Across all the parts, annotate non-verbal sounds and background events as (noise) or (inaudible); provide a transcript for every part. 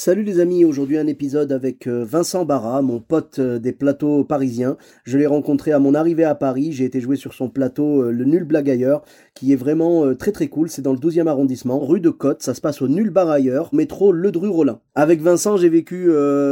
Salut les amis, aujourd'hui un épisode avec euh, Vincent Barra, mon pote euh, des plateaux parisiens. Je l'ai rencontré à mon arrivée à Paris, j'ai été joué sur son plateau euh, Le Nul Blague qui est vraiment très très cool, c'est dans le 12e arrondissement, rue de Côte, ça se passe au Nul Bar Ailleurs, métro Le Dru-Rollin. Avec Vincent, j'ai vécu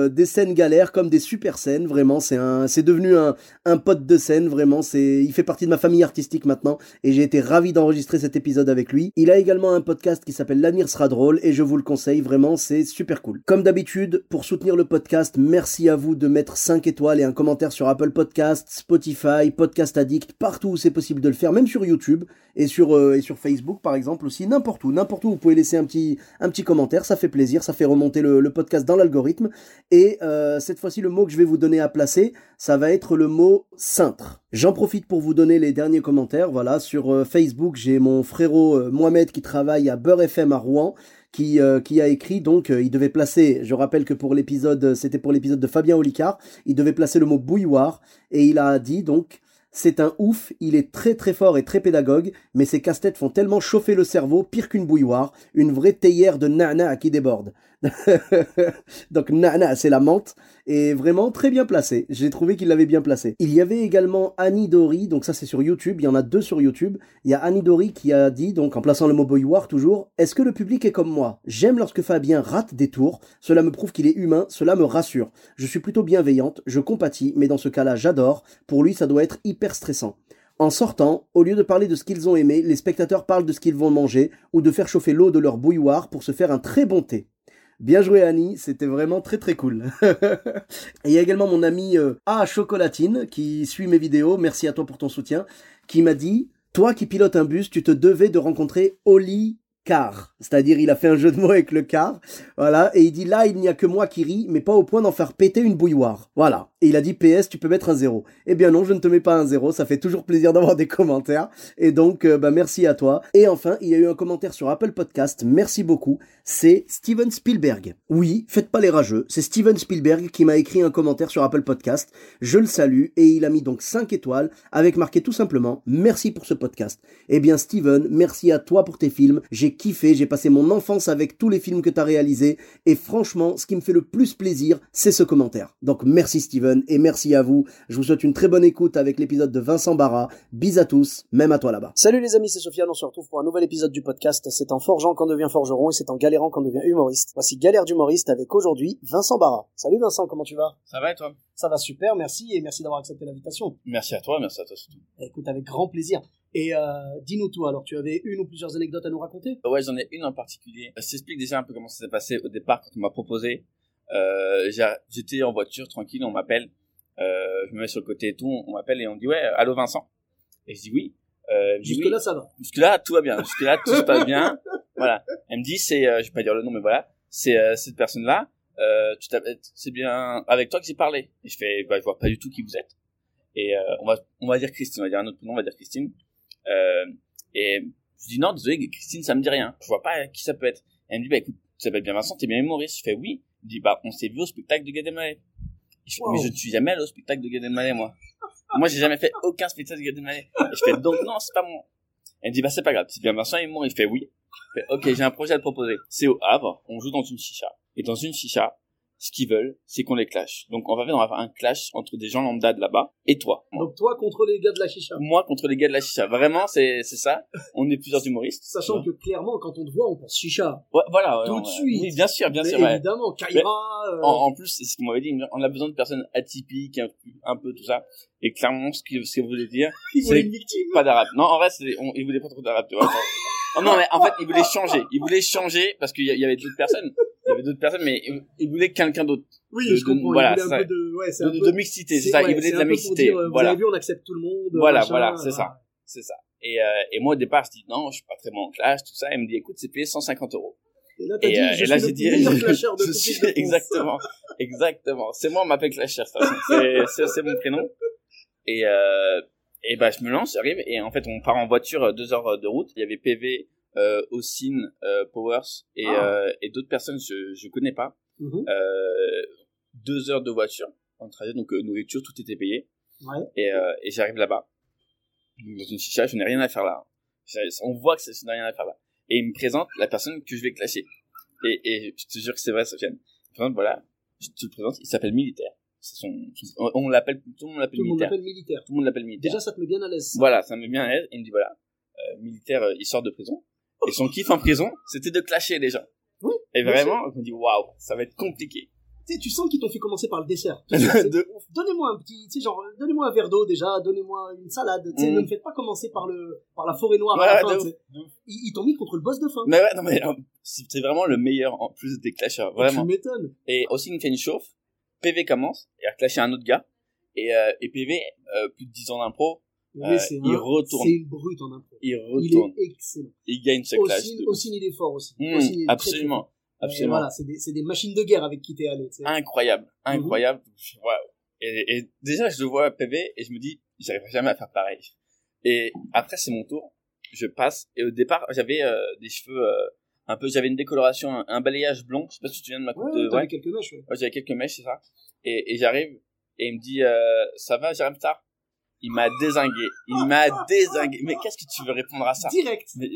des scènes galères comme des super scènes, vraiment, c'est un c'est devenu un, un pote de scène, vraiment, c'est il fait partie de ma famille artistique maintenant et j'ai été ravi d'enregistrer cet épisode avec lui. Il a également un podcast qui s'appelle L'avenir sera drôle et je vous le conseille, vraiment, c'est super cool. Comme d'habitude, pour soutenir le podcast, merci à vous de mettre 5 étoiles et un commentaire sur Apple Podcast, Spotify, Podcast Addict, partout où c'est possible de le faire, même sur YouTube et sur, euh, et sur Facebook par exemple aussi, n'importe où, n'importe où vous pouvez laisser un petit, un petit commentaire, ça fait plaisir, ça fait remonter le, podcast dans l'algorithme. Et euh, cette fois-ci, le mot que je vais vous donner à placer, ça va être le mot cintre. J'en profite pour vous donner les derniers commentaires. Voilà, sur euh, Facebook, j'ai mon frérot Mohamed qui travaille à Beurre FM à Rouen qui, euh, qui a écrit donc euh, il devait placer, je rappelle que pour l'épisode, c'était pour l'épisode de Fabien Olicard, il devait placer le mot bouilloire et il a dit donc c'est un ouf, il est très très fort et très pédagogue, mais ses casse-têtes font tellement chauffer le cerveau, pire qu'une bouilloire, une vraie théière de nana qui déborde. (laughs) Donc nana, c'est la menthe, et vraiment très bien placé. J'ai trouvé qu'il l'avait bien placé. Il y avait également Annie Dory, donc ça c'est sur YouTube, il y en a deux sur YouTube. Il y a Annie Dory qui a dit, donc en plaçant le mot bouilloire toujours, est-ce que le public est comme moi? J'aime lorsque Fabien rate des tours, cela me prouve qu'il est humain, cela me rassure. Je suis plutôt bienveillante, je compatis, mais dans ce cas-là j'adore, pour lui ça doit être hyper stressant. En sortant, au lieu de parler de ce qu'ils ont aimé, les spectateurs parlent de ce qu'ils vont manger ou de faire chauffer l'eau de leur bouilloire pour se faire un très bon thé. Bien joué Annie, c'était vraiment très très cool. (laughs) et il y a également mon ami euh, A Chocolatine qui suit mes vidéos, merci à toi pour ton soutien, qui m'a dit, toi qui pilotes un bus, tu te devais de rencontrer Oli car. C'est-à-dire, il a fait un jeu de mots avec le car. Voilà. Et il dit là, il n'y a que moi qui ris, mais pas au point d'en faire péter une bouilloire. Voilà. Et il a dit PS, tu peux mettre un zéro. Eh bien non, je ne te mets pas un zéro. Ça fait toujours plaisir d'avoir des commentaires. Et donc, euh, bah, merci à toi. Et enfin, il y a eu un commentaire sur Apple Podcast. Merci beaucoup. C'est Steven Spielberg. Oui, faites pas les rageux. C'est Steven Spielberg qui m'a écrit un commentaire sur Apple Podcast. Je le salue. Et il a mis donc 5 étoiles avec marqué tout simplement merci pour ce podcast. Eh bien, Steven, merci à toi pour tes films. J'ai kiffé, j'ai passé mon enfance avec tous les films que tu as réalisés, et franchement, ce qui me fait le plus plaisir, c'est ce commentaire. Donc merci Steven, et merci à vous. Je vous souhaite une très bonne écoute avec l'épisode de Vincent Barra. Bis à tous, même à toi là-bas. Salut les amis, c'est Sofiane, on se retrouve pour un nouvel épisode du podcast. C'est en forgeant qu'on devient forgeron, et c'est en galérant qu'on devient humoriste. Voici Galère d'humoriste avec aujourd'hui Vincent Barra. Salut Vincent, comment tu vas? Ça va et toi? Ça va super, merci, et merci d'avoir accepté l'invitation. Merci à toi, merci à toi surtout. Écoute, avec grand plaisir. Et euh, dis-nous tout, alors tu avais une ou plusieurs anecdotes à nous raconter? Ouais, j'en ai une en particulier. Je t'explique déjà un peu comment ça s'est passé au départ quand on m'a proposé. Euh, J'étais en voiture tranquille, on m'appelle, euh, je me mets sur le côté et tout, on m'appelle et on dit ouais, allô Vincent. Et je dis oui. Euh, Jusque là ça va. Jusque là tout va bien. Jusque là tout se passe bien. (laughs) Voilà. Elle me dit c'est, euh, je vais pas dire le nom mais voilà, c'est euh, cette personne là. Euh, tu c'est bien avec toi que j'ai parlé. Et je fais bah je vois pas du tout qui vous êtes. Et euh, on va on va dire Christine, on va dire un autre nom, on va dire Christine. Euh, et je dis non, désolé, Christine, ça me dit rien. Je vois pas qui ça peut être. elle me dit, bah écoute, tu s'appelles bien Vincent, t'es bien humoriste. Je fais oui. Dit, bah on s'est vu au spectacle de Gad Elmaleh. Je mais je ne suis jamais allé au spectacle de Gad Elmaleh, moi. moi, j'ai jamais fait aucun spectacle de Gad Elmaleh. Et je fais donc non, c'est pas moi. Elle me dit, bah c'est pas grave, c'est bien Vincent et moi. Il fait oui. Je fais, ok, j'ai un projet à te proposer. C'est au Havre, on joue dans une chicha. Et dans une chicha, ce qu'ils veulent, c'est qu'on les clash. Donc on va faire un clash entre des gens lambda de là-bas et toi. Donc toi contre les gars de la chicha. Moi contre les gars de la chicha. Vraiment, c'est c'est ça. On est plusieurs humoristes. Sachant que clairement, quand on te voit, on pense chicha. Ouais, voilà. Tout de suite. Oui, bien sûr, bien sûr. Évidemment, Kaira. Euh, en, plus, c'est ce qu'on m'avait dit. On a besoin de personnes atypiques, un, peu tout ça. Et clairement, ce que ce que vous voulez dire, (laughs) c'est victime. Pas d'arabe. Non, en vrai, on, il voulait pas trop d'arabe. Tu vois. (laughs) Oh non, mais en fait, il voulait changer. Il voulait changer parce qu'il y avait d'autres personnes. Il y avait d'autres personnes, mais il voulait quelqu'un d'autre. Oui, je comprends. Voilà, il voulait un peu de, ouais, c'est de, peu... de mixité, c'est ça. il voulait de la mixité. Dire, euh, voilà. Vous avez vu, on accepte tout le monde. Voilà, voilà, c'est ça. C'est ça. Et, euh, et moi, au départ, je dis non, je suis pas très bon en classe, tout ça. Elle me dit, écoute, c'est payé 150 euros. Et là, dit, euh, je et là, j'ai dit, (laughs) je suis- (laughs) exactement, exactement. C'est moi, on m'appelle Clasher, c'est mon prénom. Et, euh, et bah, je me lance, j'arrive, et en fait, on part en voiture euh, deux heures de route. Il y avait PV, euh, Ossine, euh, Powers, et, Ah. euh, et d'autres personnes, je, je connais pas. Mhm. Euh, deux heures de voiture en trajet, donc euh, nourriture, tout était payé. Ouais. Et, euh, et j'arrive là-bas, dans une chicha, je n'ai rien à faire là. On voit que je n'ai rien à faire là. Et il me présente la personne que je vais clasher. Et, et je te jure que c'est vrai, Sofiane. Me présente, voilà, je te le présente, il s'appelle Militaire. C'est son, son- on- l'appelle, tout le monde l'appelle Militaire. Tout le monde l'appelle Militaire. Déjà, ça te met bien à l'aise. Voilà, ça me met bien à l'aise. Il me dit, voilà, euh, Militaire, euh, il sort de prison. Et son kiff en prison, c'était de clasher les gens. Oui, Et vraiment, je me dis, waouh, ça va être compliqué. Tu sais, tu sens qu'ils t'ont fait commencer par le dessert. (laughs) De. Donnez-moi un petit, tu sais, genre, donnez-moi un verre d'eau déjà, donnez-moi une salade. Tu sais, Mm. ne me faites pas commencer par le, par la forêt noire à la fin. de. Ils, ils t'ont mis contre le boss de fin. Mais ouais, non, mais euh, c'est vraiment le meilleur en plus des clashers, vraiment. Tu m'étonnes. Et aussi, une chauffe. PV commence, il a clashé un autre gars. Et, euh, et PV, euh, plus de 10 ans d'impro, Euh, c'est il un- retourne. C'est une brute en impro. il Il retourne. est excellent. Il, gagne ce clash. Ossine, il est fort aussi. Hmm, il très, très absolument. Et Absolument. voilà, c'est des, machines de guerre avec qui t'es allé. Incroyable. Incroyable. Et, et déjà, je le vois PV et je me dis, j'arriverai jamais à faire pareil. Et après, c'est mon tour. Je passe. Et au départ, j'avais euh, des cheveux euh, un peu, j'avais une décoloration, un, un balayage blond. Je sais pas si tu viens de ma coupe Ouais, de, ouais, quelques mèches, ouais. Ouais, j'avais quelques mèches, c'est ça. Et, et j'arrive, et il me dit, euh, ça va, Jérém Star Il m'a désingué. Il m'a désingué. Mais qu'est-ce que tu veux répondre à ça? Direct. mais,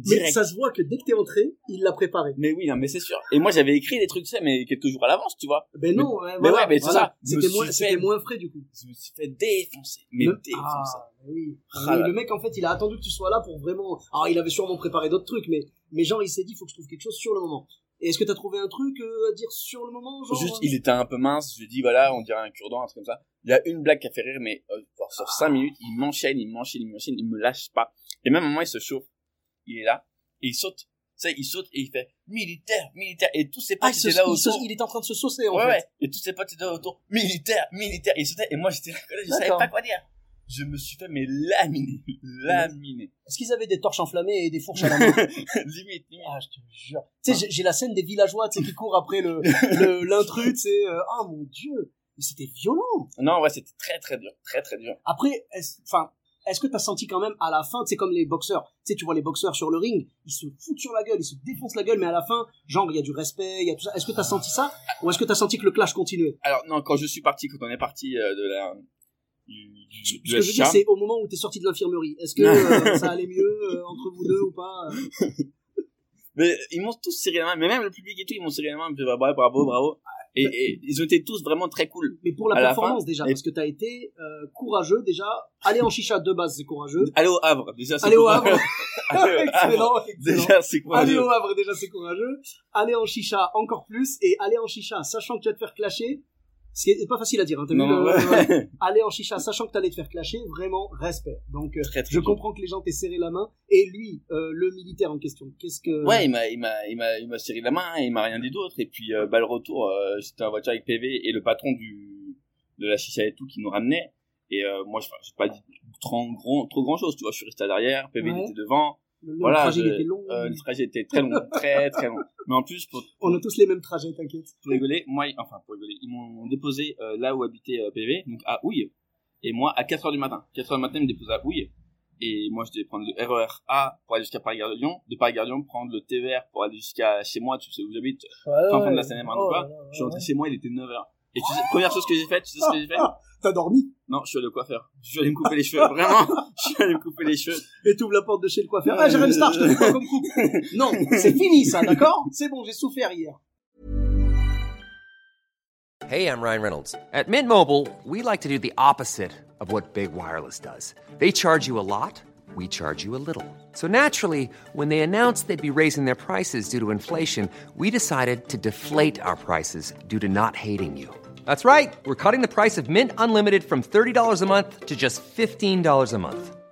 Direct. ça se voit que dès que t'es entré, il l'a préparé. Mais oui, non, mais c'est sûr. Et moi, j'avais écrit des trucs, tu sais, mais quelques jours à l'avance, tu vois. Ben non, ouais, mais voilà, ouais, mais c'est voilà. ça. C'était moins, fait- c'était moins frais du coup. Je me suis fait défoncer. Mais Le- défoncer. Ah, oui. Ah le mec, en fait, il a attendu que tu sois là pour vraiment. Alors, il avait sûrement préparé d'autres trucs, mais, mais genre, il s'est dit, faut que je trouve quelque chose sur le moment. Et est-ce que t'as trouvé un truc euh, à dire sur le moment, genre Juste, euh, il était un peu mince. Je lui ai dit, voilà, on dirait un cure-dent, un truc comme ça. Il y a une blague qui a fait rire, mais euh, sur cinq minutes, il m'enchaîne, il m'enchaîne, il m'enchaîne, il me lâche pas. Et même à un moment, il se chauffe. Il est là. Et il saute. Tu sais, il saute et il fait militaire, militaire. Et tous ses Ah, potes se- étaient là il se- autour. il est en train de se saucer, en ouais, fait. ouais. Et tous ses potes étaient là autour. Militaire, militaire. Et il sautait. Et moi, j'étais là, je savais pas quoi dire. Je me suis fait, mais laminer. Laminer. Est-ce qu'ils avaient des torches enflammées et des fourches à la main (laughs) limite, limite. Ah, je te jure. Tu sais, j'ai- j'ai la scène des villageois, tu sais, qui courent après le, l'intrus, tu sais. Ah, mon dieu. Mais c'était violent. Non, ouais, c'était très, très dur. Très, très dur. Après, est-ce, enfin, est-ce que t'as senti quand même à la fin, tu sais, comme les boxeurs, tu sais, tu vois les boxeurs sur le ring, ils se foutent sur la gueule, ils se défoncent la gueule, mais à la fin, genre, il y a du respect, il y a tout ça. Est-ce que t'as senti ça? Ou est-ce que t'as senti que le clash continuait? Alors, non, quand je suis parti, quand on est parti euh, de la, du, Ce que je veux dire, c'est au moment où t'es sorti de l'infirmerie. Est-ce que euh, ça allait mieux euh, entre vous deux ou pas? (laughs) Mais ils m'ont tous serré la main, mais même le public et tout, ils m'ont serré la main, ils me disaient, bravo, bravo, bravo. Et, et ils ont été tous vraiment très cool. Mais pour la À performance déjà, et- parce que t'as été euh, courageux déjà. Aller en chicha de base, c'est courageux. Allez au Havre, déjà, c'est Aller au courageux. Havre, (laughs) Allez au Havre, excellent, excellent. déjà, c'est Aller courageux. au Havre, déjà, c'est courageux. Aller en chicha, encore plus. Et aller en chicha, sachant que tu vas te faire clasher, ce qui est pas facile à dire. Hein, t'as vu Non, le- ouais. (laughs) Aller en chicha, sachant que t'allais te faire clasher, vraiment, respect. Donc, euh, Très, très je comprends que les gens t'aient serré la main. Et lui, euh, le militaire en question, qu'est-ce que... Ouais, il m'a, il m'a, il m'a, il m'a serré la main et il m'a rien dit d'autre. Et puis, euh, bah, le retour, euh, j'étais en voiture avec PV et le patron du, de la chicha et tout qui nous ramenait. Et, euh, moi, je, j'ai pas dit trop grand, trop grand chose, tu vois. Je suis resté à l'arrière, PV Ouais. était devant. Le, voilà. trajet je- était long. euh, le trajet était très long, (laughs) très, très long. Mais en plus, pour, On a tous les mêmes trajets, t'inquiète. pour rigoler, moi, enfin, pour rigoler, ils m'ont déposé, euh, là où habitait euh, PV, donc à Houille. Et moi, à 4 heures du matin. 4 heures du matin, ils me déposaient à Houille. Et moi, je devais prendre le RER A pour aller jusqu'à Paris-Gare de Lyon. De Paris-Gare de Lyon, prendre le TVR pour aller jusqu'à chez moi, tu sais où j'habite. fin fond de la Seine-et-Marne ou Oh pas. là, Je suis rentré ouais. chez moi, il était 9h. Et tu sais, première chose que j'ai faite, tu sais ce que j'ai fait? (laughs) T'as dormi? Non, je suis allé au coiffeur. Je suis allé me couper les cheveux, vraiment. (laughs) Je me couper les cheveux. et t'ouvres la porte de chez le coiffeur. Ah, Jérém Star, je te fais pas comme coupe. (laughs) Non, (laughs) c'est fini ça, d'accord C'est bon, j'ai souffert hier. Hey, I'm Ryan Reynolds. At Mint Mobile, we like to do the opposite of what Big Wireless does. They charge you a lot, we charge you a little. So naturally, when they announced they'd be raising their prices due to inflation, we decided to deflate our prices due to not hating you. That's right. We're cutting the price of Mint Unlimited from $30 a month to just $15 a month.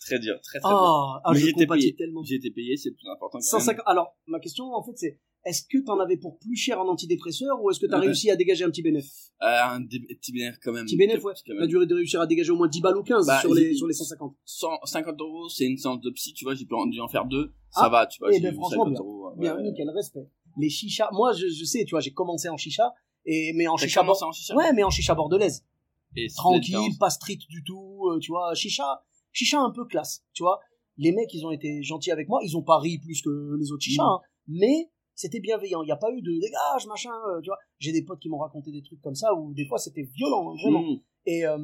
Très dur, très très dur. Ah, ah Mais je j'ai été payé. tellement. J'ai été payé, c'est le plus important. quand 150. Alors, ma question, en fait, c'est est-ce que t'en avais pour plus cher en antidépresseur ou est-ce que t'as Ouais. réussi à dégager un petit bénéfice même. Euh, un petit bénéfice quand même. Petit bénéfice, ouais. T'as dû de réussir à dégager au moins 10 balles ou 15 Bah, sur, les, sur les 150. 150 euros, c'est une séance de psy, tu vois, j'ai pu en- dû en faire deux. Ah. Ça va, tu vois. Eh j'ai ben, franchement, 50 bien. euros, Bien, ouais. nickel, respect. Les chichas, moi, je, je sais, tu vois, j'ai commencé en chicha, et, mais en chicha, en ouais, mais en chicha bordelaise. Et Tranquille, pas street du tout, euh, tu vois, chicha, chicha un peu classe, tu vois. Les mecs, ils ont été gentils avec moi, ils ont pas ri plus que les autres chichas, Mm. hein, mais c'était bienveillant, il n'y a pas eu de dégage, machin, euh, tu vois. J'ai des potes qui m'ont raconté des trucs comme ça, où des fois c'était violent, hein, vraiment. Mmh. Et, euh,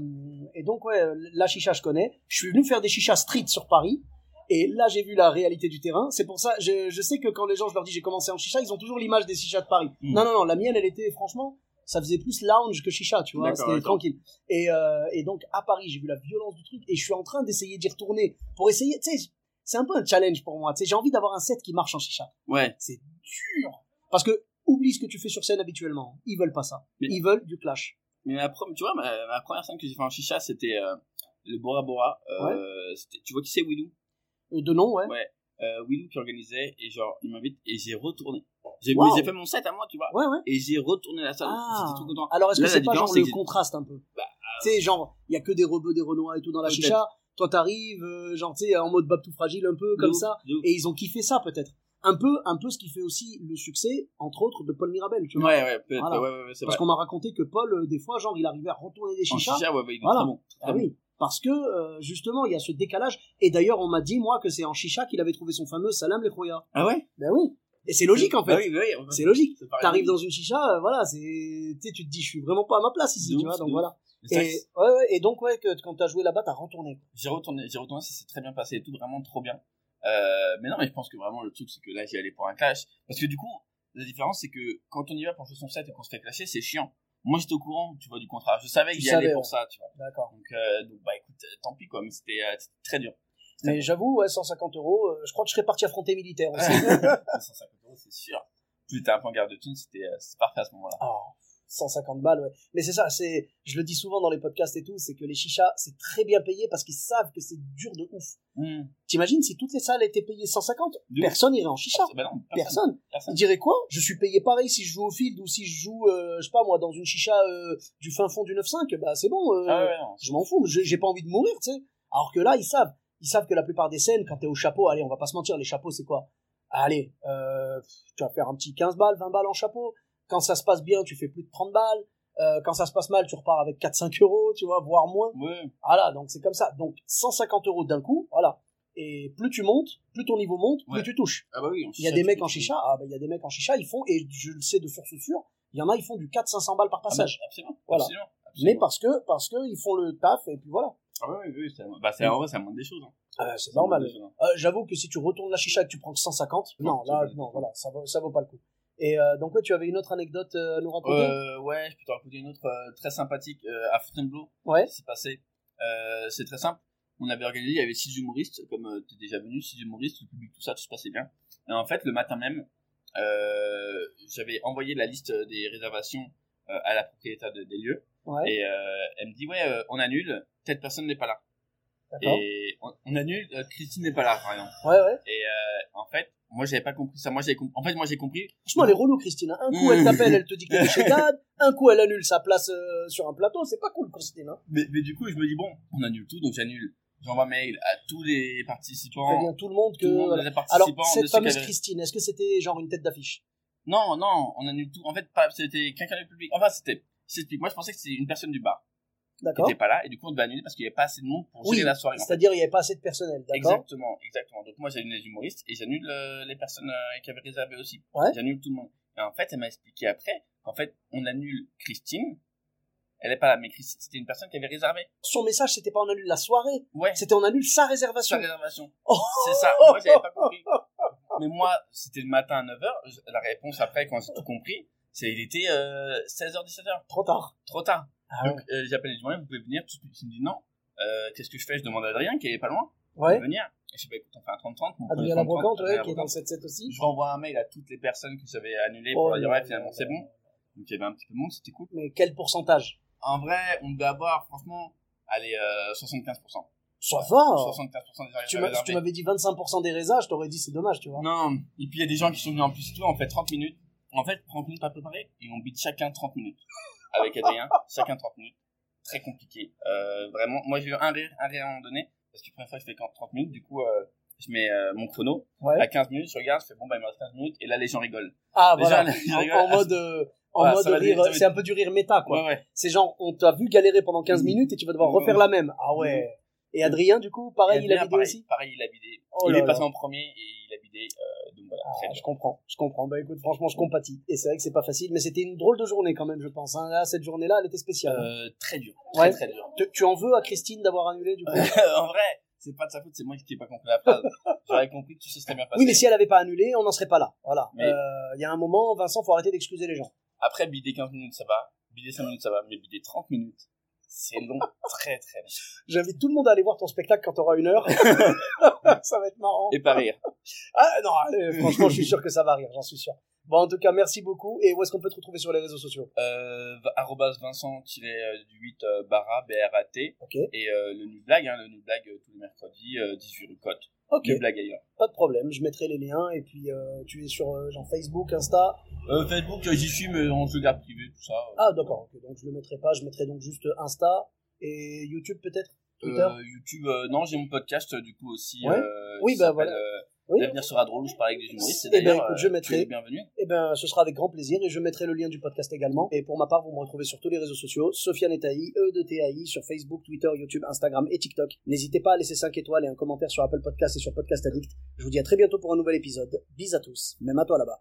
et donc, ouais, la chicha, je connais. Je suis venu faire des chichas street sur Paris. Et là, j'ai vu la réalité du terrain. C'est pour ça, je, je sais que quand les gens, je leur dis j'ai commencé en chicha, ils ont toujours l'image des chichas de Paris. Mm. Non, non, non, la mienne, elle était, franchement, ça faisait plus lounge que chicha, tu vois. C'était tranquille. Et, euh, et donc, à Paris, j'ai vu la violence du truc et je suis en train d'essayer d'y retourner pour essayer, tu sais, c'est un peu un challenge pour moi. Tu sais, j'ai envie d'avoir un set qui marche en chicha. Ouais. C'est dur. Parce que, oublie ce que tu fais sur scène habituellement. Ils veulent pas ça. Mais- Ils veulent du clash. Mais ma tu vois, ma, ma première scène que j'ai fait en chicha, c'était euh, le Bora Bora. Euh, Tu vois qui c'est, Willou De nom, ouais. Ouais. Willou qui organisait, et genre, il m'invite, et j'ai retourné. J'ai Wow. fait mon set à moi, tu vois. Ouais, ouais. Et j'ai retourné la salle. Ah. J'étais trop content. Alors est-ce que c'est pas genre le contraste un peu Bah, Tu sais, genre, il y a que des rebeux, des renois et tout dans la chicha. Toi, t'arrives, euh, genre, tu sais, en mode Babtou fragile un peu, comme ouf, ça. Et ils ont kiffé ça, peut-être. Un peu, un peu ce qui fait aussi le succès, entre autres, de Paul Mirabel, tu vois. Ouais, ouais, peut-être. Voilà. Ouais, ouais, Parce qu'on m'a raconté que Paul, euh, des fois, genre, il arrivait à retourner des En chichas. chicha, ouais, il est Voilà. très bon. Très Ah bon. oui. Parce que, euh, justement, il y a ce décalage. Et d'ailleurs, on m'a dit, moi, que c'est en chicha qu'il avait trouvé son fameux salam les khoya. Ah ouais? Ben oui. Et c'est logique, en fait. Bah oui, bah oui, C'est logique. T'arrives dans une chicha, euh, voilà, c'est, tu te dis, je suis vraiment pas à ma place ici, tu vois, donc voilà. Et, que ouais, ouais, et donc, ouais, que, quand t'as joué là-bas, t'as retourné. J'ai retourné, j'ai retourné, ça s'est très bien passé et tout, vraiment trop bien. Euh, mais non, mais je pense que vraiment le truc, c'est que là, j'y allais pour un clash. Parce que du coup, la différence, c'est que quand on y va pour jouer son set et qu'on se fait clasher, c'est chiant. Moi, j'étais au courant, tu vois, du contrat. Je savais j'y allais savais, pour ouais. ça, tu vois. D'accord. Donc, euh, donc, bah écoute, tant pis, quoi, mais c'était euh, c'était très dur. Mais j'avoue, ouais, 150 euros, euh, je crois que je serais parti affronter militaire aussi. (laughs) 150 euros, c'est sûr. Plus t'as un peu en garde de thunes, c'était euh, parfait à ce moment-là. Oh, 150 balles, ouais. Mais c'est ça, c'est, je le dis souvent dans les podcasts et tout, c'est que les chichas, c'est très bien payé parce qu'ils savent que c'est dur de ouf. Mmh. T'imagines si toutes les salles étaient payées 150, De ouf. personne irait en chicha. Bah non, personne. Personne. Il dirait quoi? Je suis payé pareil si je joue au field ou si je joue, euh, je sais pas moi, dans une chicha euh, du fin fond du 9-5, bah c'est bon, euh, Ah ouais, je m'en fous, j'ai pas envie de mourir, tu sais. Alors que là, ils savent. Ils savent que la plupart des scènes, quand t'es au chapeau, allez, on va pas se mentir, les chapeaux, c'est quoi? Allez, euh, tu vas faire un petit 15 balles, 20 balles en chapeau. Quand ça se passe bien, tu fais plus de 30 balles. Euh, quand ça se passe mal, tu repars avec 4-5 euros, tu vois, voire moins. Ouais. Voilà, donc c'est comme ça. Donc 150 euros d'un coup, voilà. Et plus tu montes, plus ton niveau monte, plus Ouais. tu touches. Ah bah oui, Il y a des mecs en chicha, ah bah il y a des mecs en chicha, ils font, et je le sais de source sûre, il y en a, ils font du 400-500 balles par Ah bah, passage. absolument. Voilà. absolument, Mais absolument. parce que, parce que ils font le taf, et puis voilà. Ah ouais, oui, oui, c'est bah, c'est- en vrai, la moindre des choses. Hein. Ah, c'est normal. des choses, hein. Euh, J'avoue que si tu retournes la chicha et que tu prends que 150, non, ça là, vaut non, voilà, ça vaut, ça vaut pas le coup. Et euh, donc ouais, tu avais une autre anecdote euh, à nous raconter? Euh, ouais, je peux te raconter une autre euh, très sympathique euh, à Fontainebleau. Ouais. qui s'est passé. Euh, c'est très simple. On avait organisé, il y avait six humoristes, comme euh, t'es déjà venu, six humoristes, le public, tout ça, tout se passait bien. Et en fait, le matin même, euh, j'avais envoyé la liste des réservations euh, à la propriétaire de- des lieux. Ouais, Et euh, elle me dit, ouais, euh, on annule, telle personne n'est pas là. Et on, on annule, euh, Christine n'est pas là, par exemple. Ouais, ouais. Et euh, en fait, moi, j'avais pas compris ça. Moi, j'avais compris. En fait, moi, j'ai compris. Franchement, elle est relou, Christine. hein. Un coup, elle t'appelle, elle te dit qu'elle est chez (laughs) Dad. Un coup, elle annule sa place euh, sur un plateau. C'est pas cool, Christine. Hein. Mais, mais du coup, je me dis, bon, on annule tout, donc j'annule. J'envoie mail à tous les participants. Préviens tout le monde que. le monde, voilà. les Alors, cette fameuse Christine, est-ce que c'était genre une tête d'affiche? Non, non, on annule tout. En fait, pas, c'était quelqu'un du public. Enfin, c'était, Moi, je pensais que c'était une personne du bar qui D'accord était pas là, et du coup, on devait annuler parce qu'il y avait pas assez de monde pour Oui, gérer la soirée. c'est-à-dire il n'y avait pas assez de personnel, d'accord? Exactement, exactement. Donc moi, j'annule les humoristes et j'annule euh, les personnes euh, qui avaient réservé aussi. Ouais. J'annule tout le monde. Et en fait, elle m'a expliqué après qu'en fait, on annule Christine. Elle est pas là, mais Christine, c'était une personne qui avait réservé. Son message, c'était pas on annule la soirée, Ouais. c'était on annule sa réservation. sa réservation. Oh C'est ça. Moi, j'avais pas compris. (laughs) Mais moi, c'était le matin à 9h. La réponse après, quand j'ai tout compris, c'est il était euh, 16h, 17h. Trop tard. Trop tard. Ah Donc, euh, j'appelle les journalistes, vous pouvez venir. Tout de suite, il me dit non. Euh, Qu'est-ce que je fais? Je demande à Adrien, qui est pas loin, ouais. de venir. Et je dis, bah, écoute, on fait un 30-30. mon Adrien la 30-30, brocante, ouais, qui est dans le Labrocante. 7-7 aussi. Je renvoie un mail à toutes les personnes que j'avais annulées Oh pour leur dire, ouais, finalement, c'est bon. Donc, il y avait un petit peu de monde, c'était cool. Mais quel pourcentage? En vrai, on devait avoir, franchement, allez, euh, 75%. Ça va. 75% des Tu m'as- tu m'avais dit 25% des résas, je t'aurais dit c'est dommage, tu vois. Non, et puis il y a des gens qui sont venus en plus et tout, on fait 30 minutes. En fait, 30 minutes à préparer, et on bite chacun 30 minutes. Avec Adrien, (laughs) chacun 30 minutes. Très compliqué. Euh, vraiment, moi j'ai eu un rire, un rire à un moment donné, parce que la première fois je fais 30 minutes, du coup, euh, je mets euh, mon chrono Ouais. à 15 minutes, je regarde, je fais bon bah il me reste 15 minutes, et là les gens rigolent. Ah Déjà, voilà. En, rigolent. en mode, en Voilà, mode rire, c'est un peu du rire méta, quoi. Ouais, ouais. C'est genre, on t'a vu galérer pendant 15 Mhm. minutes et tu vas devoir refaire la même. Ah ouais. Et Adrien, du coup, pareil, il a vidé pareil, aussi Pareil, il a bidé. Oh il est passé en premier et il a bidé, euh, donc voilà, très Ah, je comprends, je comprends. Bah écoute, franchement, je compatis. Et c'est vrai que c'est pas facile, mais c'était une drôle de journée quand même, je pense. hein. Là, cette journée-là, elle était spéciale. Euh, très dur, Ouais. très très dur. Tu, tu en veux à Christine d'avoir annulé, du coup? (laughs) En vrai, c'est pas de sa faute, c'est moi qui n'ai pas compris la phrase. J'aurais compris que tout se serait bien passé. Oui, mais si elle avait pas annulé, on n'en serait pas là. Voilà. Mais- Euh, Il y a un moment, Vincent, faut arrêter d'excuser les gens. Après, bider 15 minutes, ça va. Bider 5 minutes, ça va. Mais bider 30 minutes, c'est long, très très long. J'invite tout le monde à aller voir ton spectacle quand t'auras une heure. (laughs) ça va être marrant. Et pas rire. Ah non, allez, franchement, je suis sûr que ça va rire, j'en suis sûr. Bon, en tout cas, merci beaucoup. Et où est-ce qu'on peut te retrouver sur les réseaux sociaux? Euh, arrobase Vincent-du 8 euh, barra B-R-A-T. Ok. Et euh, le nu blague, hein, le nu blague euh, tous les mercredis, euh, 18 rue Côte. Ok, blague ailleurs. pas de problème. Je mettrai les liens. Et puis, euh, tu es sur genre Facebook, Insta. Euh, Facebook, j'y suis, mais en jeu garde privé, tout ça. Ah, d'accord. ok. Donc, je le mettrai pas. Je mettrai donc juste Insta et YouTube peut-être? Twitter? Euh, YouTube, euh, non, j'ai mon podcast euh, du coup aussi. Ouais. euh, Oui, qui bah, s'appelle, voilà. euh, Oui. L'avenir sera drôle, où je parle avec des humoristes. Et Eh ben, d'ailleurs, écoute, je mettrai- tu es le bienvenu. Eh ben, ce sera avec grand plaisir et je mettrai le lien du podcast également. Et pour ma part, vous me retrouvez sur tous les réseaux sociaux, Sofiane Etaï, E de TAI, sur Facebook, Twitter, YouTube, Instagram et TikTok. N'hésitez pas à laisser 5 étoiles et un commentaire sur Apple Podcast et sur Podcast Addict. Je vous dis à très bientôt pour un nouvel épisode. Bis à tous, même à toi là-bas.